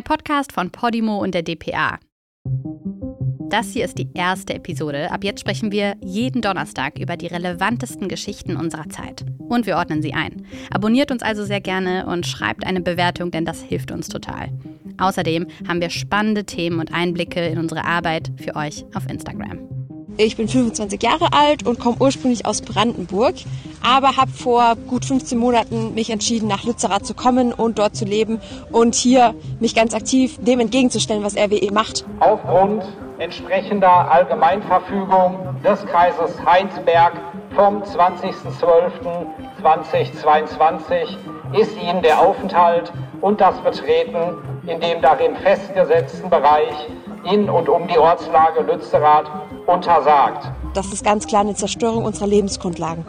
ein Podcast von Podimo und der DPA. Das hier ist die erste Episode. Ab jetzt sprechen wir jeden Donnerstag über die relevantesten Geschichten unserer Zeit. Und wir ordnen sie ein. Abonniert uns also sehr gerne und schreibt eine Bewertung, denn das hilft uns total. Außerdem haben wir spannende Themen und Einblicke in unsere Arbeit für euch auf Instagram. Ich bin 25 Jahre alt und komme ursprünglich aus Brandenburg, aber habe vor gut 15 Monaten mich entschieden, nach Lützerath zu kommen und dort zu leben und hier mich ganz aktiv dem entgegenzustellen, was RWE macht. Aufgrund entsprechender Allgemeinverfügung des Kreises Heinsberg vom 20.12.2022 ist Ihnen der Aufenthalt und das Betreten in dem darin festgesetzten Bereich in und um die Ortslage Lützerath untersagt. Das ist ganz klar eine Zerstörung unserer Lebensgrundlagen.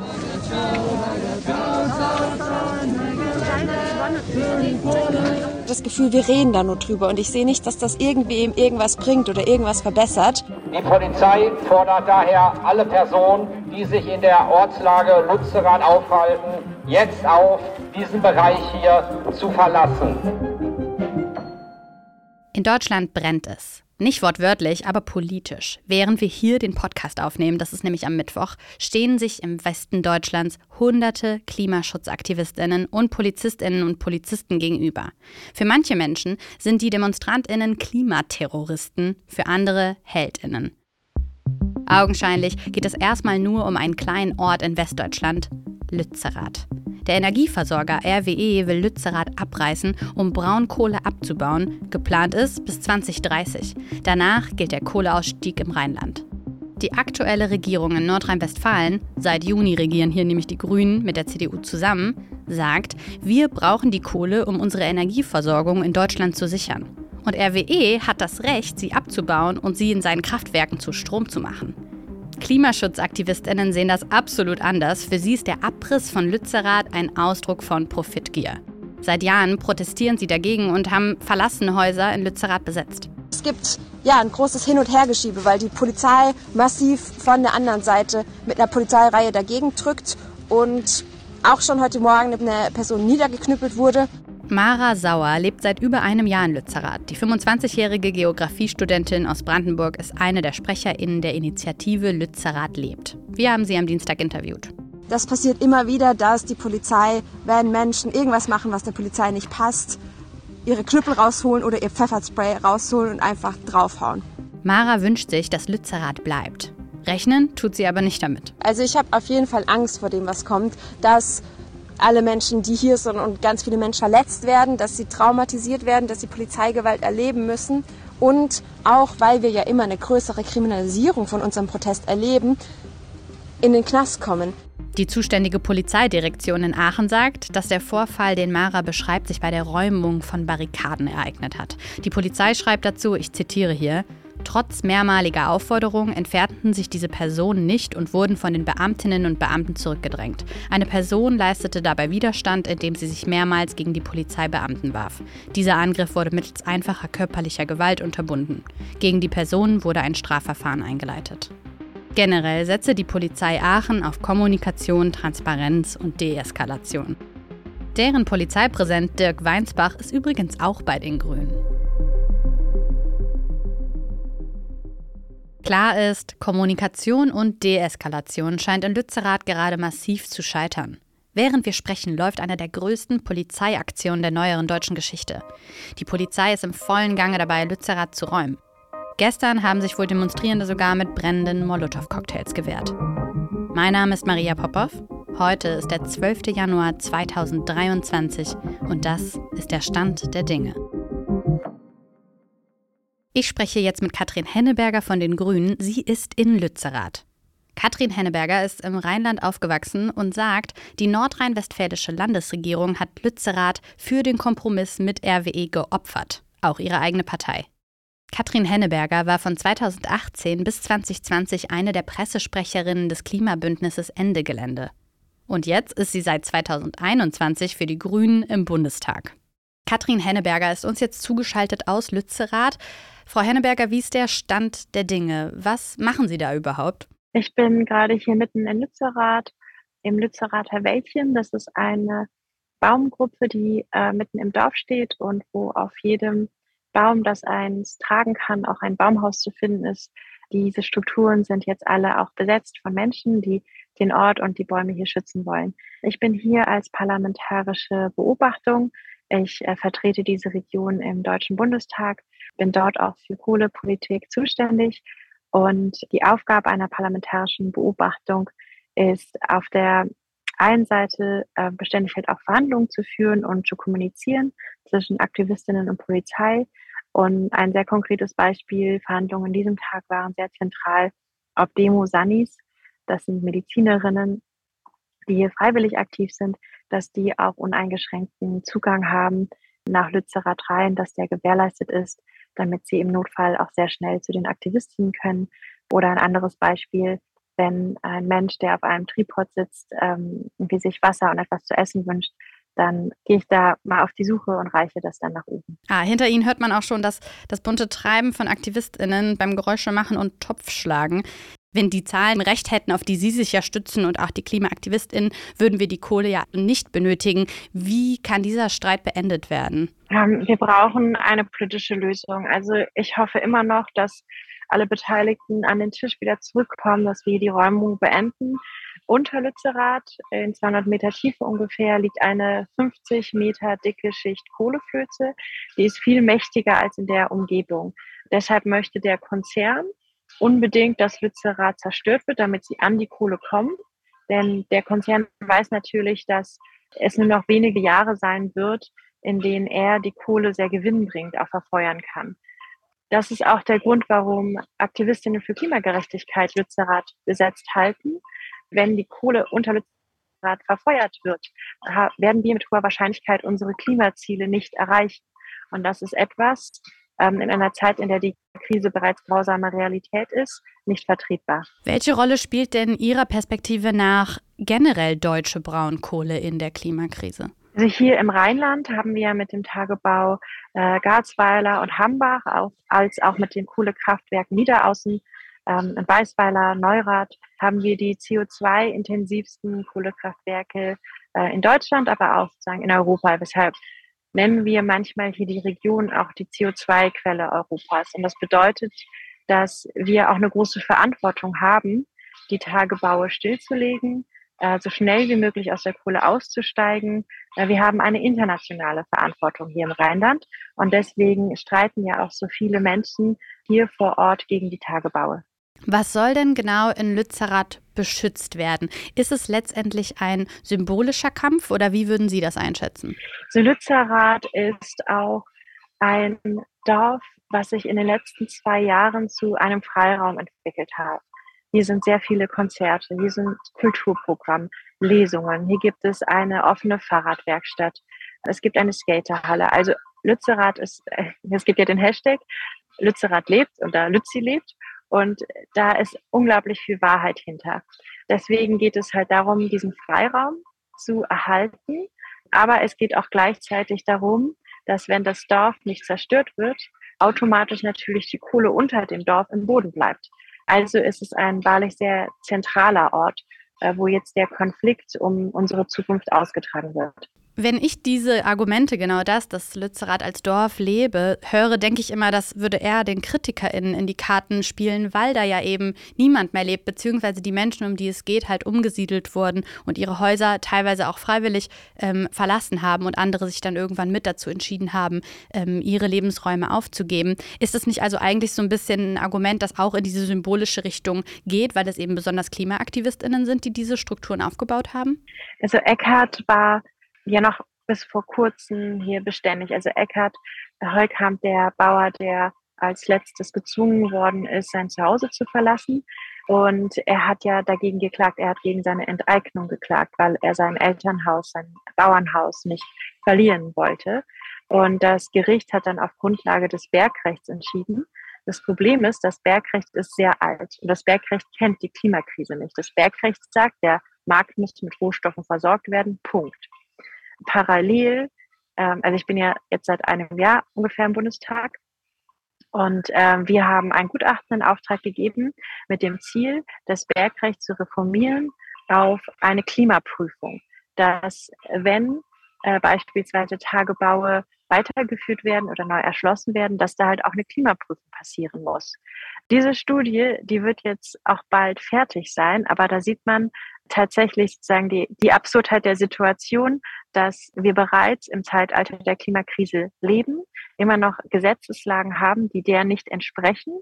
Das Gefühl, wir reden da nur drüber und ich sehe nicht, dass das irgendwie irgendwas bringt oder irgendwas verbessert. Die Polizei fordert daher alle Personen, die sich in der Ortslage Lützerath aufhalten, jetzt auf, diesen Bereich hier zu verlassen. In Deutschland brennt es. Nicht wortwörtlich, aber politisch. Während wir hier den Podcast aufnehmen, das ist nämlich am Mittwoch, stehen sich im Westen Deutschlands hunderte Klimaschutzaktivistinnen und Polizistinnen und Polizisten gegenüber. Für manche Menschen sind die Demonstrantinnen Klimaterroristen, für andere Heldinnen. Augenscheinlich geht es erstmal nur um einen kleinen Ort in Westdeutschland, Lützerath. Der Energieversorger RWE will Lützerath abreißen, um Braunkohle abzubauen. Geplant ist bis 2030. Danach gilt der Kohleausstieg im Rheinland. Die aktuelle Regierung in Nordrhein-Westfalen, seit Juni regieren hier nämlich die Grünen mit der CDU zusammen, sagt, wir brauchen die Kohle, um unsere Energieversorgung in Deutschland zu sichern. Und RWE hat das Recht, sie abzubauen und sie in seinen Kraftwerken zu Strom zu machen. Klimaschutzaktivistinnen sehen das absolut anders. Für sie ist der Abriss von Lützerath ein Ausdruck von Profitgier. Seit Jahren protestieren sie dagegen und haben verlassene Häuser in Lützerath besetzt. Es gibt ja ein großes Hin- und Hergeschiebe, weil die Polizei massiv von der anderen Seite mit einer Polizeireihe dagegen drückt und auch schon heute Morgen eine Person niedergeknüppelt wurde. Mara Sauer lebt seit über einem Jahr in Lützerath. Die 25-jährige Geografiestudentin aus Brandenburg ist eine der SprecherInnen der Initiative Lützerath lebt. Wir haben sie am Dienstag interviewt. Das passiert immer wieder, dass die Polizei, wenn Menschen irgendwas machen, was der Polizei nicht passt, ihre Knüppel rausholen oder ihr Pfefferspray rausholen und einfach draufhauen. Mara wünscht sich, dass Lützerath bleibt. Rechnen tut sie aber nicht damit. Also ich habe auf jeden Fall Angst vor dem, was kommt, dass alle Menschen, die hier sind und ganz viele Menschen verletzt werden, dass sie traumatisiert werden, dass sie Polizeigewalt erleben müssen. Und auch, weil wir ja immer eine größere Kriminalisierung von unserem Protest erleben, in den Knast kommen. Die zuständige Polizeidirektion in Aachen sagt, dass der Vorfall, den Mara beschreibt, sich bei der Räumung von Barrikaden ereignet hat. Die Polizei schreibt dazu, ich zitiere hier, Trotz mehrmaliger Aufforderungen entfernten sich diese Personen nicht und wurden von den Beamtinnen und Beamten zurückgedrängt. Eine Person leistete dabei Widerstand, indem sie sich mehrmals gegen die Polizeibeamten warf. Dieser Angriff wurde mittels einfacher körperlicher Gewalt unterbunden. Gegen die Personen wurde ein Strafverfahren eingeleitet. Generell setze die Polizei Aachen auf Kommunikation, Transparenz und Deeskalation. Deren Polizeipräsident Dirk Weinsbach ist übrigens auch bei den Grünen. Klar ist, Kommunikation und Deeskalation scheint in Lützerath gerade massiv zu scheitern. Während wir sprechen, läuft eine der größten Polizeiaktionen der neueren deutschen Geschichte. Die Polizei ist im vollen Gange dabei, Lützerath zu räumen. Gestern haben sich wohl Demonstrierende sogar mit brennenden Molotow-Cocktails gewehrt. Mein Name ist Maria Popov. Heute ist der 12. Januar 2023 und das ist der Stand der Dinge. Ich spreche jetzt mit Katrin Henneberger von den Grünen. Sie ist in Lützerath. Katrin Henneberger ist im Rheinland aufgewachsen und sagt, die nordrhein-westfälische Landesregierung hat Lützerath für den Kompromiss mit RWE geopfert, auch ihre eigene Partei. Katrin Henneberger war von 2018 bis 2020 eine der Pressesprecherinnen des Klimabündnisses Ende Gelände. Und jetzt ist sie seit 2021 für die Grünen im Bundestag. Katrin Henneberger ist uns jetzt zugeschaltet aus Lützerath. Frau Henneberger, wie ist der Stand der Dinge? Was machen Sie da überhaupt? Ich bin gerade hier mitten in Lützerath, im Lützerather Wäldchen. Das ist eine Baumgruppe, die äh, mitten im Dorf steht und wo auf jedem Baum, das eins tragen kann, auch ein Baumhaus zu finden ist. Diese Strukturen sind jetzt alle auch besetzt von Menschen, die den Ort und die Bäume hier schützen wollen. Ich bin hier als parlamentarische Beobachtung. Ich äh, vertrete diese Region im Deutschen Bundestag, bin dort auch für Kohlepolitik zuständig. Und die Aufgabe einer parlamentarischen Beobachtung ist auf der einen Seite äh, beständig halt auch Verhandlungen zu führen und zu kommunizieren zwischen Aktivistinnen und Polizei. Und ein sehr konkretes Beispiel, Verhandlungen an diesem Tag waren sehr zentral auf Demo Sanis. Das sind Medizinerinnen, die hier freiwillig aktiv sind, dass die auch uneingeschränkten Zugang haben nach Lützerath rein, dass der gewährleistet ist, damit sie im Notfall auch sehr schnell zu den Aktivistinnen können. Oder ein anderes Beispiel, wenn ein Mensch, der auf einem Tripod sitzt, ähm, sich Wasser und etwas zu essen wünscht, dann gehe ich da mal auf die Suche und reiche das dann nach oben. Ah, hinter Ihnen hört man auch schon das, das bunte Treiben von AktivistInnen beim Geräusche machen und Topfschlagen. Wenn die Zahlen recht hätten, auf die Sie sich ja stützen und auch die KlimaaktivistInnen, würden wir die Kohle ja nicht benötigen. Wie kann dieser Streit beendet werden? Ähm, wir brauchen eine politische Lösung. Also ich hoffe immer noch, dass alle Beteiligten an den Tisch wieder zurückkommen, dass wir die Räumung beenden. Unter Lützerath, in 200 Meter Tiefe ungefähr, liegt eine 50 Meter dicke Schicht Kohleflöze. Die ist viel mächtiger als in der Umgebung. Deshalb möchte der Konzern unbedingt, dass Lützerath zerstört wird, damit sie an die Kohle kommen. Denn der Konzern weiß natürlich, dass es nur noch wenige Jahre sein wird, in denen er die Kohle sehr gewinnbringend auch verfeuern kann. Das ist auch der Grund, warum Aktivistinnen für Klimagerechtigkeit Lützerath besetzt halten. Wenn die Kohle unter Lützerath verfeuert wird, werden wir mit hoher Wahrscheinlichkeit unsere Klimaziele nicht erreichen. Und das ist etwas, ähm, in einer Zeit, in der die Krise bereits grausame Realität ist, nicht vertretbar. Welche Rolle spielt denn Ihrer Perspektive nach generell deutsche Braunkohle in der Klimakrise? Also hier im Rheinland haben wir mit dem Tagebau äh, Garzweiler und Hambach, auch, als auch mit dem Kohlekraftwerk Niederaußen ähm, in Weißweiler, Neurath, haben wir die CO2-intensivsten Kohlekraftwerke äh, in Deutschland, aber auch sozusagen in Europa, weshalb nennen wir manchmal hier die Region auch die CO2-Quelle Europas. Und das bedeutet, dass wir auch eine große Verantwortung haben, die Tagebaue stillzulegen, äh, so schnell wie möglich aus der Kohle auszusteigen. Äh, wir haben eine internationale Verantwortung hier im Rheinland und deswegen streiten ja auch so viele Menschen hier vor Ort gegen die Tagebaue. Was soll denn genau in Lützerath beschützt werden? Ist es letztendlich ein symbolischer Kampf oder wie würden Sie das einschätzen? So Lützerath ist auch ein Dorf, was sich in den letzten zwei Jahren zu einem Freiraum entwickelt hat. Hier sind sehr viele Konzerte, hier sind Kulturprogramm, Lesungen, hier gibt es eine offene Fahrradwerkstatt, es gibt eine Skaterhalle. Also Lützerath ist, es gibt ja den Hashtag, Lützerath lebt da Lützi lebt. Und da ist unglaublich viel Wahrheit hinter. Deswegen geht es halt darum, diesen Freiraum zu erhalten. Aber es geht auch gleichzeitig darum, dass wenn das Dorf nicht zerstört wird, automatisch natürlich die Kohle unter dem Dorf im Boden bleibt. Also ist es ein wahrlich sehr zentraler Ort, äh, wo jetzt der Konflikt um unsere Zukunft ausgetragen wird. Wenn ich diese Argumente, genau das, dass Lützerath als Dorf lebe, höre, denke ich immer, das würde eher den KritikerInnen in die Karten spielen, weil da ja eben niemand mehr lebt, beziehungsweise die Menschen, um die es geht, halt umgesiedelt wurden und ihre Häuser teilweise auch freiwillig ähm, verlassen haben und andere sich dann irgendwann mit dazu entschieden haben, ähm, ihre Lebensräume aufzugeben. Ist das nicht also eigentlich so ein bisschen ein Argument, das auch in diese symbolische Richtung geht, weil es eben besonders KlimaaktivistInnen sind, die diese Strukturen aufgebaut haben? Also Eckhart war ja noch bis vor kurzem hier beständig. Also Eckhard Holkamp, der Bauer, der als letztes gezwungen worden ist, sein Zuhause zu verlassen. Und er hat ja dagegen geklagt, er hat gegen seine Enteignung geklagt, weil er sein Elternhaus, sein Bauernhaus nicht verlieren wollte. Und das Gericht hat dann auf Grundlage des Bergrechts entschieden. Das Problem ist, das Bergrecht ist sehr alt und das Bergrecht kennt die Klimakrise nicht. Das Bergrecht sagt, der Markt muss mit Rohstoffen versorgt werden, Punkt parallel, ähm, also ich bin ja jetzt seit einem Jahr ungefähr im Bundestag und ähm, wir haben ein Gutachten in Auftrag gegeben mit dem Ziel, das Bergrecht zu reformieren auf eine Klimaprüfung, dass wenn äh, beispielsweise Tagebaue weitergeführt werden oder neu erschlossen werden, dass da halt auch eine Klimaprüfung passieren muss. Diese Studie, die wird jetzt auch bald fertig sein, aber da sieht man tatsächlich sozusagen die, die Absurdheit der Situation, dass wir bereits im Zeitalter der Klimakrise leben, immer noch Gesetzeslagen haben, die der nicht entsprechen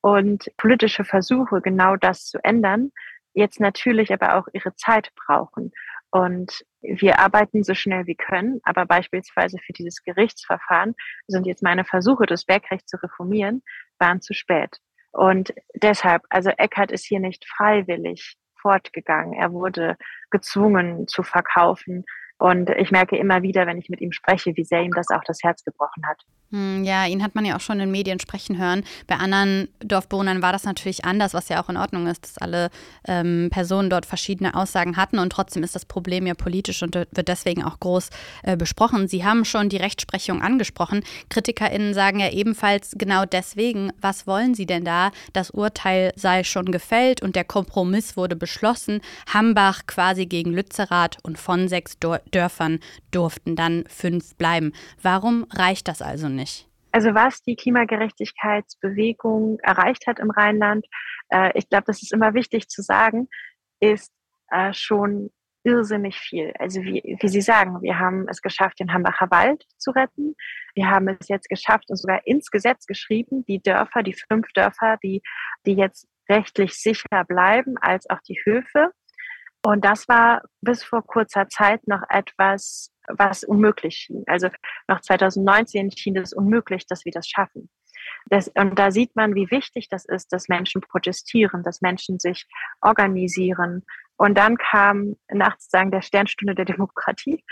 und politische Versuche, genau das zu ändern, jetzt natürlich aber auch ihre Zeit brauchen. Und wir arbeiten so schnell wie können, aber beispielsweise für dieses Gerichtsverfahren sind jetzt meine Versuche, das Bergrecht zu reformieren, waren zu spät. Und deshalb, also Eckhardt ist hier nicht freiwillig fortgegangen. Er wurde gezwungen zu verkaufen. Und ich merke immer wieder, wenn ich mit ihm spreche, wie sehr ihm das auch das Herz gebrochen hat. Hm, ja, ihn hat man ja auch schon in Medien sprechen hören. Bei anderen Dorfbewohnern war das natürlich anders, was ja auch in Ordnung ist, dass alle ähm, Personen dort verschiedene Aussagen hatten und trotzdem ist das Problem ja politisch und wird deswegen auch groß äh, besprochen. Sie haben schon die Rechtsprechung angesprochen. KritikerInnen sagen ja ebenfalls genau deswegen, was wollen Sie denn da? Das Urteil sei schon gefällt und der Kompromiss wurde beschlossen. Hambach quasi gegen Lützerath und von sechs Dörfern durften dann fünf bleiben. Warum reicht das also nicht? Nicht? Also was die Klimagerechtigkeitsbewegung erreicht hat im Rheinland, äh, ich glaube, das ist immer wichtig zu sagen, ist äh, schon irrsinnig viel. Also wie, wie Sie sagen, wir haben es geschafft, den Hambacher Wald zu retten. Wir haben es jetzt geschafft und sogar ins Gesetz geschrieben, die Dörfer, die fünf Dörfer, die, die jetzt rechtlich sicher bleiben, als auch die Höfe. Und das war bis vor kurzer Zeit noch etwas was unmöglich schien. Also nach 2019 schien es unmöglich, dass wir das schaffen. Das, und da sieht man, wie wichtig das ist, dass Menschen protestieren, dass Menschen sich organisieren. Und dann kam nach sozusagen der Sternstunde der Demokratie,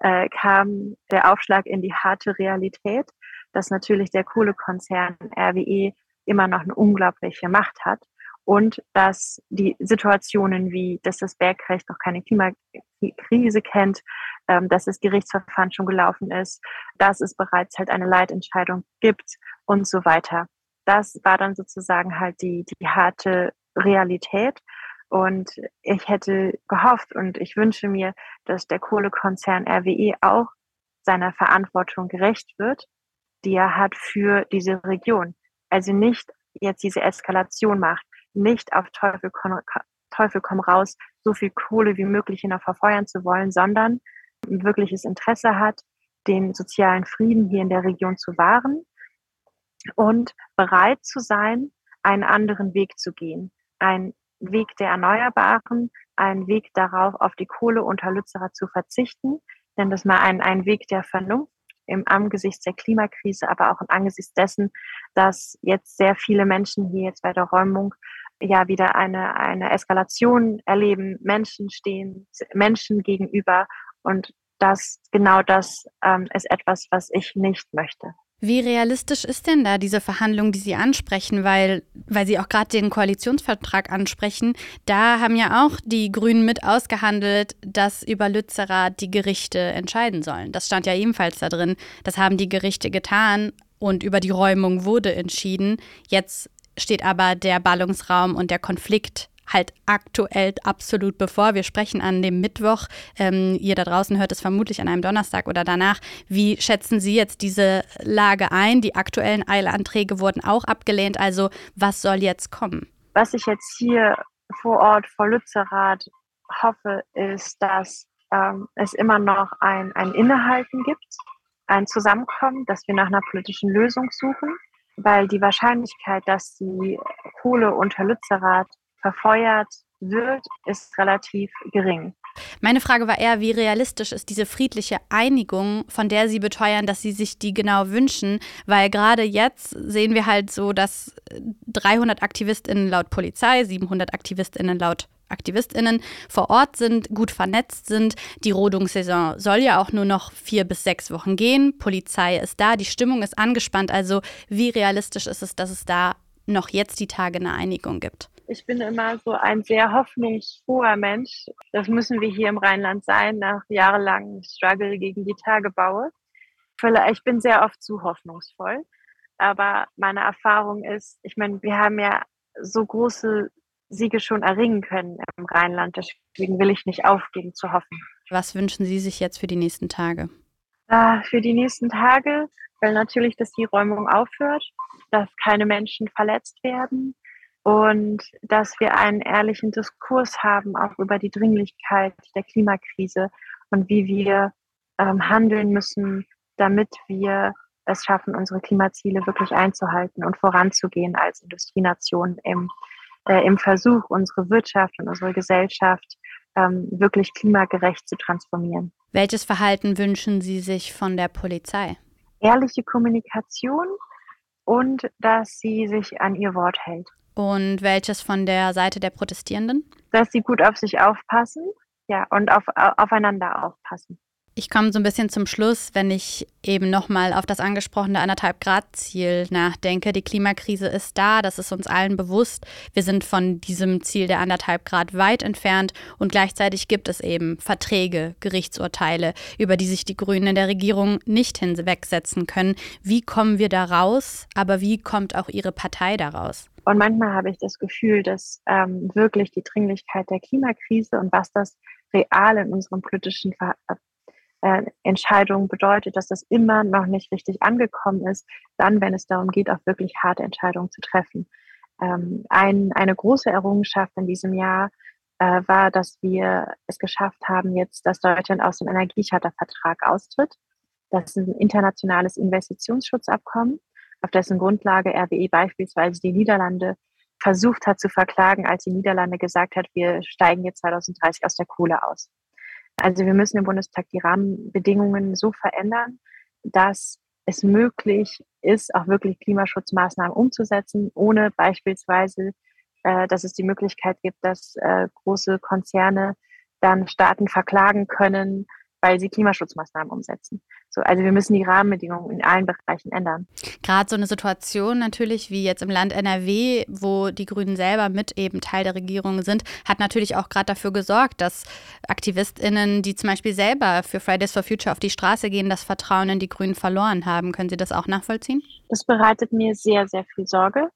äh, kam der Aufschlag in die harte Realität, dass natürlich der Kohlekonzern RWE immer noch eine unglaubliche Macht hat und dass die Situationen wie, dass das Bergrecht noch keine Klimakrise kennt, ähm, dass das Gerichtsverfahren schon gelaufen ist, dass es bereits halt eine Leitentscheidung gibt und so weiter. Das war dann sozusagen halt die, die harte Realität. Und ich hätte gehofft und ich wünsche mir, dass der Kohlekonzern RWE auch seiner Verantwortung gerecht wird, die er hat für diese Region. Also nicht jetzt diese Eskalation macht, nicht auf Teufel komm, Teufel komm raus, so viel Kohle wie möglich in verfeuern zu wollen, sondern ein wirkliches Interesse hat, den sozialen Frieden hier in der Region zu wahren und bereit zu sein, einen anderen Weg zu gehen. Ein Weg der Erneuerbaren, ein Weg darauf, auf die Kohle unter Lützerer zu verzichten, denn das mal ein, ein Weg der Vernunft im Angesichts der Klimakrise, aber auch im Angesichts dessen, dass jetzt sehr viele Menschen hier jetzt bei der Räumung ja wieder eine, eine Eskalation erleben. Menschen stehen Menschen gegenüber und das, genau das ähm, ist etwas, was ich nicht möchte. Wie realistisch ist denn da diese Verhandlung, die Sie ansprechen? Weil, weil Sie auch gerade den Koalitionsvertrag ansprechen. Da haben ja auch die Grünen mit ausgehandelt, dass über Lützerath die Gerichte entscheiden sollen. Das stand ja ebenfalls da drin. Das haben die Gerichte getan und über die Räumung wurde entschieden. Jetzt steht aber der Ballungsraum und der Konflikt halt aktuell absolut bevor. Wir sprechen an dem Mittwoch. Ähm, ihr da draußen hört es vermutlich an einem Donnerstag oder danach. Wie schätzen Sie jetzt diese Lage ein? Die aktuellen Eilanträge wurden auch abgelehnt. Also was soll jetzt kommen? Was ich jetzt hier vor Ort vor Lützerath hoffe, ist, dass ähm, es immer noch ein, ein Innehalten gibt, ein Zusammenkommen, dass wir nach einer politischen Lösung suchen, weil die Wahrscheinlichkeit, dass die Kohle unter Lützerath verfeuert wird, ist relativ gering. Meine Frage war eher, wie realistisch ist diese friedliche Einigung, von der Sie beteuern, dass Sie sich die genau wünschen, weil gerade jetzt sehen wir halt so, dass 300 Aktivistinnen laut Polizei, 700 Aktivistinnen laut Aktivistinnen vor Ort sind, gut vernetzt sind. Die Rodungssaison soll ja auch nur noch vier bis sechs Wochen gehen. Polizei ist da, die Stimmung ist angespannt. Also wie realistisch ist es, dass es da noch jetzt die Tage eine Einigung gibt? Ich bin immer so ein sehr hoffnungsfroher Mensch. Das müssen wir hier im Rheinland sein, nach jahrelangem Struggle gegen die Tagebaue. Ich bin sehr oft zu hoffnungsvoll. Aber meine Erfahrung ist, ich meine, wir haben ja so große Siege schon erringen können im Rheinland. Deswegen will ich nicht aufgeben zu hoffen. Was wünschen Sie sich jetzt für die nächsten Tage? Äh, für die nächsten Tage weil natürlich, dass die Räumung aufhört, dass keine Menschen verletzt werden und dass wir einen ehrlichen Diskurs haben, auch über die Dringlichkeit der Klimakrise und wie wir ähm, handeln müssen, damit wir es schaffen, unsere Klimaziele wirklich einzuhalten und voranzugehen als Industrienation im, äh, im Versuch, unsere Wirtschaft und unsere Gesellschaft ähm, wirklich klimagerecht zu transformieren. Welches Verhalten wünschen Sie sich von der Polizei? Ehrliche Kommunikation und dass sie sich an ihr Wort hält. Und welches von der Seite der Protestierenden? Dass sie gut auf sich aufpassen, ja, und auf, aufeinander aufpassen. Ich komme so ein bisschen zum Schluss, wenn ich eben nochmal auf das angesprochene anderthalb Grad Ziel nachdenke. Die Klimakrise ist da, das ist uns allen bewusst. Wir sind von diesem Ziel der anderthalb Grad weit entfernt und gleichzeitig gibt es eben Verträge, Gerichtsurteile, über die sich die Grünen in der Regierung nicht hinwegsetzen können. Wie kommen wir da raus? Aber wie kommt auch Ihre Partei daraus? Und manchmal habe ich das Gefühl, dass ähm, wirklich die Dringlichkeit der Klimakrise und was das real in unserem politischen Ver äh, Entscheidung bedeutet, dass das immer noch nicht richtig angekommen ist, dann, wenn es darum geht, auch wirklich harte Entscheidungen zu treffen. Ähm, ein, eine große Errungenschaft in diesem Jahr äh, war, dass wir es geschafft haben, jetzt, dass Deutschland aus dem Energiechartervertrag austritt. Das ist ein internationales Investitionsschutzabkommen, auf dessen Grundlage RWE beispielsweise die Niederlande versucht hat zu verklagen, als die Niederlande gesagt hat, wir steigen jetzt 2030 aus der Kohle aus. Also wir müssen im Bundestag die Rahmenbedingungen so verändern, dass es möglich ist, auch wirklich Klimaschutzmaßnahmen umzusetzen, ohne beispielsweise, äh, dass es die Möglichkeit gibt, dass äh, große Konzerne dann Staaten verklagen können, weil sie Klimaschutzmaßnahmen umsetzen. So, also wir müssen die Rahmenbedingungen in allen Bereichen ändern. Gerade so eine Situation natürlich wie jetzt im Land NRW, wo die Grünen selber mit eben Teil der Regierung sind, hat natürlich auch gerade dafür gesorgt, dass AktivistInnen, die zum Beispiel selber für Fridays for Future auf die Straße gehen, das Vertrauen in die Grünen verloren haben. Können Sie das auch nachvollziehen? Das bereitet mir sehr, sehr viel Sorge.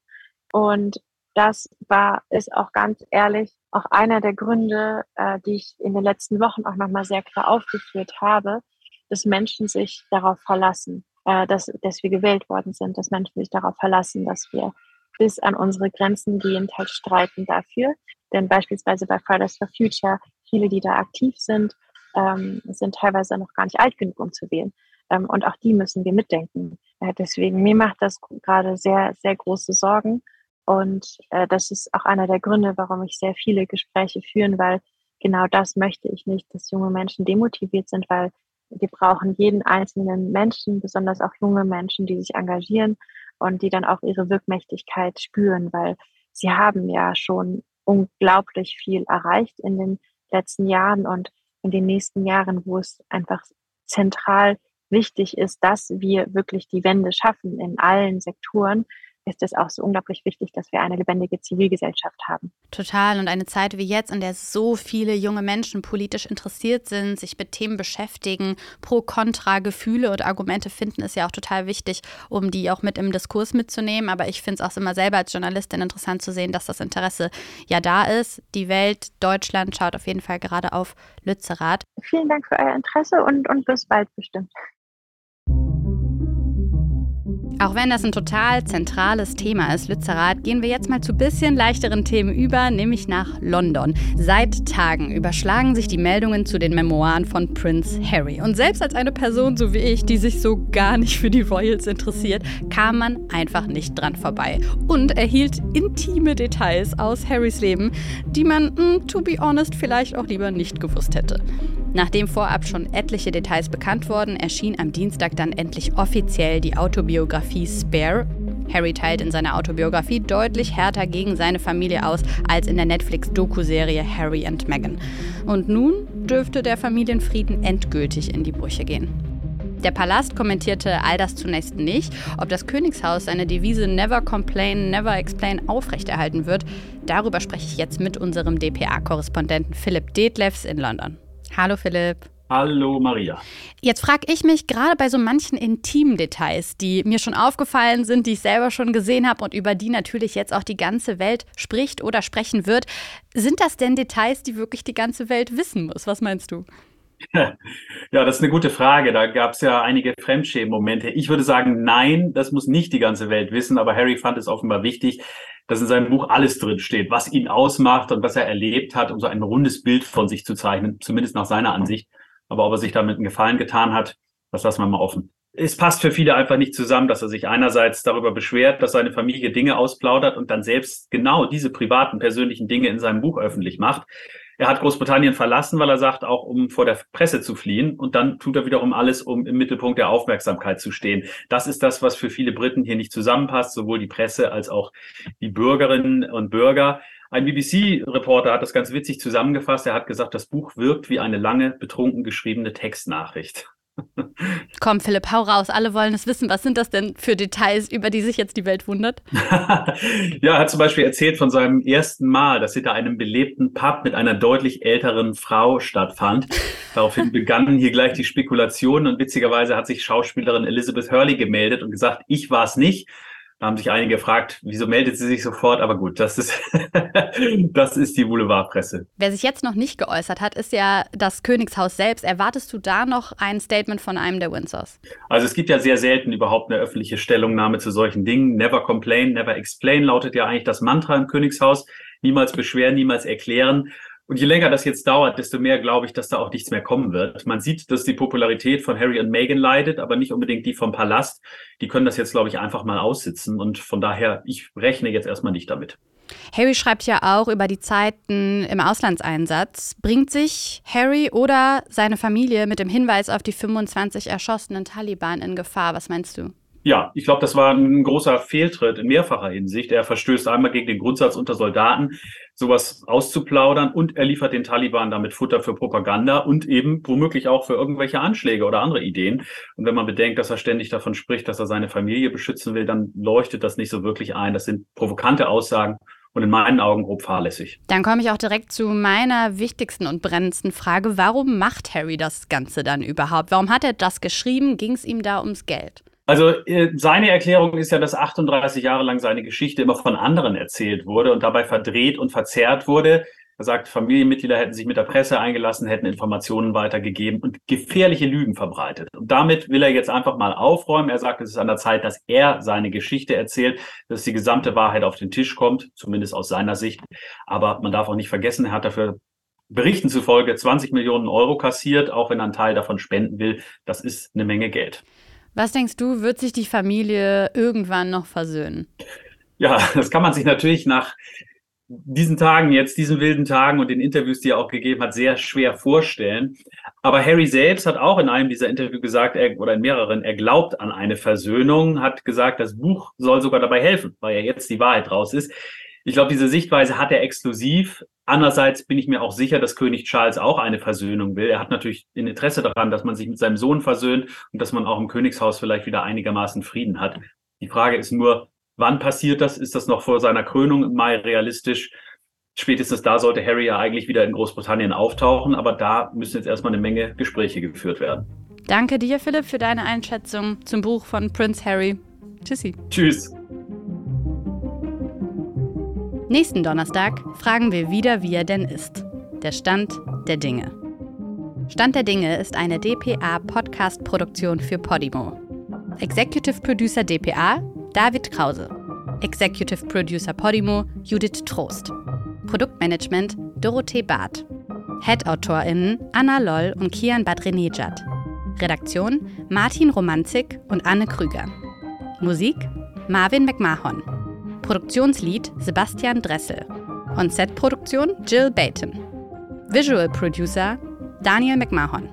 Und das war, ist auch ganz ehrlich auch einer der Gründe, äh, die ich in den letzten Wochen auch nochmal sehr klar aufgeführt habe, dass Menschen sich darauf verlassen, äh, dass, dass wir gewählt worden sind, dass Menschen sich darauf verlassen, dass wir bis an unsere Grenzen gehend halt streiten dafür. Denn beispielsweise bei Fridays for Future, viele, die da aktiv sind, ähm, sind teilweise noch gar nicht alt genug, um zu wählen. Ähm, und auch die müssen wir mitdenken. Äh, deswegen, mir macht das gerade sehr, sehr große Sorgen. Und äh, das ist auch einer der Gründe, warum ich sehr viele Gespräche führen, weil genau das möchte ich nicht, dass junge Menschen demotiviert sind, weil wir brauchen jeden einzelnen Menschen, besonders auch junge Menschen, die sich engagieren und die dann auch ihre Wirkmächtigkeit spüren, weil sie haben ja schon unglaublich viel erreicht in den letzten Jahren und in den nächsten Jahren, wo es einfach zentral wichtig ist, dass wir wirklich die Wende schaffen in allen Sektoren, ist es auch so unglaublich wichtig, dass wir eine lebendige Zivilgesellschaft haben. Total. Und eine Zeit wie jetzt, in der so viele junge Menschen politisch interessiert sind, sich mit Themen beschäftigen, pro, contra, Gefühle und Argumente finden, ist ja auch total wichtig, um die auch mit im Diskurs mitzunehmen. Aber ich finde es auch immer selber als Journalistin interessant zu sehen, dass das Interesse ja da ist. Die Welt, Deutschland schaut auf jeden Fall gerade auf Lützerath. Vielen Dank für euer Interesse und, und bis bald bestimmt. Auch wenn das ein total zentrales Thema ist, Lützerath, gehen wir jetzt mal zu bisschen leichteren Themen über, nämlich nach London. Seit Tagen überschlagen sich die Meldungen zu den Memoiren von Prince Harry. Und selbst als eine Person so wie ich, die sich so gar nicht für die Royals interessiert, kam man einfach nicht dran vorbei und erhielt intime Details aus Harrys Leben, die man, hm, to be honest, vielleicht auch lieber nicht gewusst hätte. Nachdem vorab schon etliche Details bekannt wurden, erschien am Dienstag dann endlich offiziell die Autobiografie Spare. Harry teilt in seiner Autobiografie deutlich härter gegen seine Familie aus als in der Netflix-Doku-Serie Harry and Meghan. Und nun dürfte der Familienfrieden endgültig in die Brüche gehen. Der Palast kommentierte all das zunächst nicht. Ob das Königshaus seine Devise Never Complain, Never Explain aufrechterhalten wird, darüber spreche ich jetzt mit unserem DPA-Korrespondenten Philipp Detlefs in London. Hallo Philipp. Hallo Maria. Jetzt frage ich mich gerade bei so manchen intimen Details, die mir schon aufgefallen sind, die ich selber schon gesehen habe und über die natürlich jetzt auch die ganze Welt spricht oder sprechen wird, sind das denn Details, die wirklich die ganze Welt wissen muss? Was meinst du? Ja, das ist eine gute Frage. Da gab es ja einige Fremdschämen-Momente. Ich würde sagen, nein, das muss nicht die ganze Welt wissen, aber Harry fand es offenbar wichtig, dass in seinem Buch alles drin steht, was ihn ausmacht und was er erlebt hat, um so ein rundes Bild von sich zu zeichnen, zumindest nach seiner Ansicht. Aber ob er sich damit einen Gefallen getan hat, das lassen wir mal offen. Es passt für viele einfach nicht zusammen, dass er sich einerseits darüber beschwert, dass seine Familie Dinge ausplaudert und dann selbst genau diese privaten, persönlichen Dinge in seinem Buch öffentlich macht. Er hat Großbritannien verlassen, weil er sagt, auch um vor der Presse zu fliehen. Und dann tut er wiederum alles, um im Mittelpunkt der Aufmerksamkeit zu stehen. Das ist das, was für viele Briten hier nicht zusammenpasst, sowohl die Presse als auch die Bürgerinnen und Bürger. Ein BBC-Reporter hat das ganz witzig zusammengefasst. Er hat gesagt, das Buch wirkt wie eine lange, betrunken geschriebene Textnachricht. Komm, Philipp, hau raus. Alle wollen es wissen. Was sind das denn für Details, über die sich jetzt die Welt wundert? ja, er hat zum Beispiel erzählt von seinem ersten Mal, dass hinter einem belebten Pub mit einer deutlich älteren Frau stattfand. Daraufhin begannen hier gleich die Spekulationen und witzigerweise hat sich Schauspielerin Elizabeth Hurley gemeldet und gesagt, ich war es nicht. Da haben sich einige gefragt, wieso meldet sie sich sofort? Aber gut, das ist, das ist die Boulevardpresse. Wer sich jetzt noch nicht geäußert hat, ist ja das Königshaus selbst. Erwartest du da noch ein Statement von einem der Windsors? Also es gibt ja sehr selten überhaupt eine öffentliche Stellungnahme zu solchen Dingen. Never complain, never explain lautet ja eigentlich das Mantra im Königshaus. Niemals beschweren, niemals erklären. Und je länger das jetzt dauert, desto mehr glaube ich, dass da auch nichts mehr kommen wird. Man sieht, dass die Popularität von Harry und Meghan leidet, aber nicht unbedingt die vom Palast. Die können das jetzt, glaube ich, einfach mal aussitzen. Und von daher, ich rechne jetzt erstmal nicht damit. Harry schreibt ja auch über die Zeiten im Auslandseinsatz. Bringt sich Harry oder seine Familie mit dem Hinweis auf die 25 erschossenen Taliban in Gefahr? Was meinst du? Ja, ich glaube, das war ein großer Fehltritt in mehrfacher Hinsicht. Er verstößt einmal gegen den Grundsatz unter Soldaten, sowas auszuplaudern und er liefert den Taliban damit Futter für Propaganda und eben womöglich auch für irgendwelche Anschläge oder andere Ideen. Und wenn man bedenkt, dass er ständig davon spricht, dass er seine Familie beschützen will, dann leuchtet das nicht so wirklich ein. Das sind provokante Aussagen und in meinen Augen grob fahrlässig. Dann komme ich auch direkt zu meiner wichtigsten und brennendsten Frage. Warum macht Harry das Ganze dann überhaupt? Warum hat er das geschrieben? Ging es ihm da ums Geld? Also äh, seine Erklärung ist ja, dass 38 Jahre lang seine Geschichte immer von anderen erzählt wurde und dabei verdreht und verzerrt wurde. Er sagt, Familienmitglieder hätten sich mit der Presse eingelassen, hätten Informationen weitergegeben und gefährliche Lügen verbreitet. Und damit will er jetzt einfach mal aufräumen. Er sagt, es ist an der Zeit, dass er seine Geschichte erzählt, dass die gesamte Wahrheit auf den Tisch kommt, zumindest aus seiner Sicht. Aber man darf auch nicht vergessen, er hat dafür Berichten zufolge 20 Millionen Euro kassiert, auch wenn er einen Teil davon spenden will. Das ist eine Menge Geld. Was denkst du, wird sich die Familie irgendwann noch versöhnen? Ja, das kann man sich natürlich nach diesen Tagen jetzt, diesen wilden Tagen und den Interviews, die er auch gegeben hat, sehr schwer vorstellen. Aber Harry selbst hat auch in einem dieser Interviews gesagt, er, oder in mehreren, er glaubt an eine Versöhnung, hat gesagt, das Buch soll sogar dabei helfen, weil ja jetzt die Wahrheit raus ist. Ich glaube, diese Sichtweise hat er exklusiv. Andererseits bin ich mir auch sicher, dass König Charles auch eine Versöhnung will. Er hat natürlich ein Interesse daran, dass man sich mit seinem Sohn versöhnt und dass man auch im Königshaus vielleicht wieder einigermaßen Frieden hat. Die Frage ist nur, wann passiert das? Ist das noch vor seiner Krönung im Mai realistisch? Spätestens da sollte Harry ja eigentlich wieder in Großbritannien auftauchen, aber da müssen jetzt erstmal eine Menge Gespräche geführt werden. Danke dir, Philipp, für deine Einschätzung zum Buch von Prince Harry. Tschüssi. Tschüss. Nächsten Donnerstag fragen wir wieder, wie er denn ist. Der Stand der Dinge. Stand der Dinge ist eine DPA-Podcast-Produktion für Podimo. Executive Producer DPA David Krause. Executive Producer Podimo Judith Trost. Produktmanagement Dorothee Barth. Head-AutorInnen Anna Loll und Kian Badrenejad. Redaktion Martin Romanzik und Anne Krüger. Musik Marvin McMahon. Produktionslied Sebastian Dressel. On-Set-Produktion Jill Baton. Visual Producer Daniel McMahon.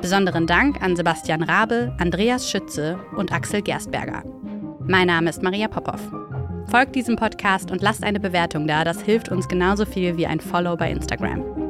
Besonderen Dank an Sebastian Rabe, Andreas Schütze und Axel Gerstberger. Mein Name ist Maria Popov. Folgt diesem Podcast und lasst eine Bewertung da, das hilft uns genauso viel wie ein Follow bei Instagram.